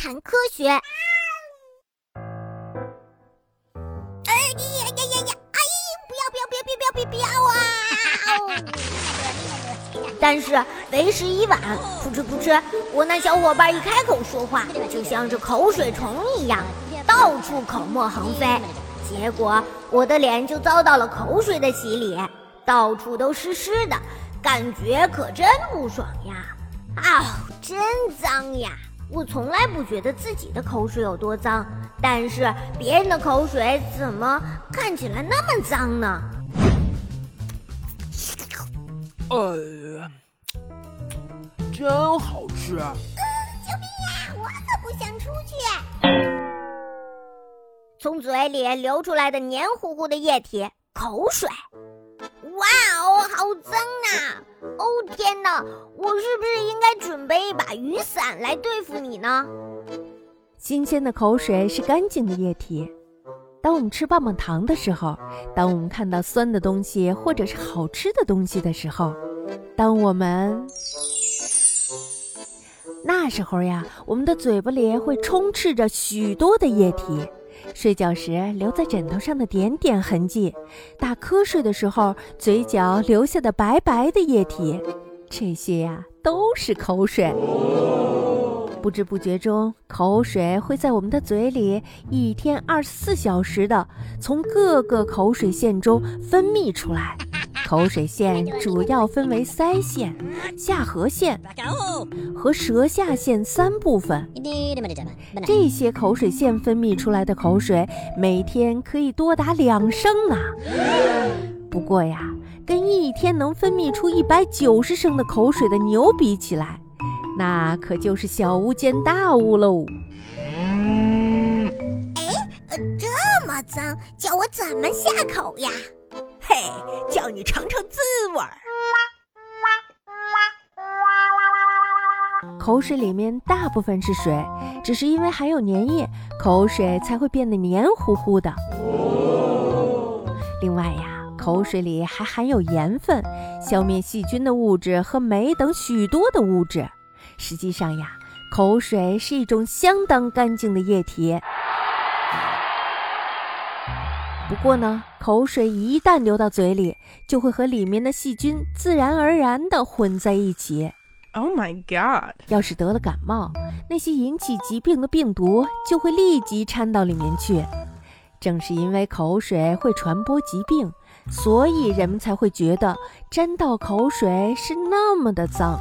谈科学。哎呀呀呀呀！哎，不要不要不要不要不要不要啊！但是为时已晚，噗嗤噗嗤，我那小伙伴一开口说话，就像这口水虫一样，到处口沫横飞。结果我的脸就遭到了口水的洗礼，到处都湿湿的，感觉可真不爽呀！啊，真脏呀！我从来不觉得自己的口水有多脏，但是别人的口水怎么看起来那么脏呢？呃，真好吃！救命呀！我可不想出去。从嘴里流出来的黏糊糊的液体，口水。哇哦，好脏呐！哦天哪，我是不是应该准备一把雨伞来对付你呢？新鲜的口水是干净的液体。当我们吃棒棒糖的时候，当我们看到酸的东西或者是好吃的东西的时候，当我们那时候呀，我们的嘴巴里会充斥着许多的液体。睡觉时留在枕头上的点点痕迹，打瞌睡的时候嘴角留下的白白的液体，这些呀都是口水。不知不觉中，口水会在我们的嘴里一天二十四小时的从各个口水腺中分泌出来。口水腺主要分为腮腺、下颌腺和舌下腺三部分。这些口水腺分泌出来的口水，每天可以多达两升呢。不过呀，跟一天能分泌出一百九十升的口水的牛比起来，那可就是小巫见大巫喽。哎，这么脏，叫我怎么下口呀？嘿，叫你尝尝滋味儿。口水里面大部分是水，只是因为含有粘液，口水才会变得黏糊糊的。另外呀，口水里还含有盐分、消灭细菌的物质和酶等许多的物质。实际上呀，口水是一种相当干净的液体。不过呢，口水一旦流到嘴里，就会和里面的细菌自然而然地混在一起。Oh my god！要是得了感冒，那些引起疾病的病毒就会立即掺到里面去。正是因为口水会传播疾病，所以人们才会觉得沾到口水是那么的脏。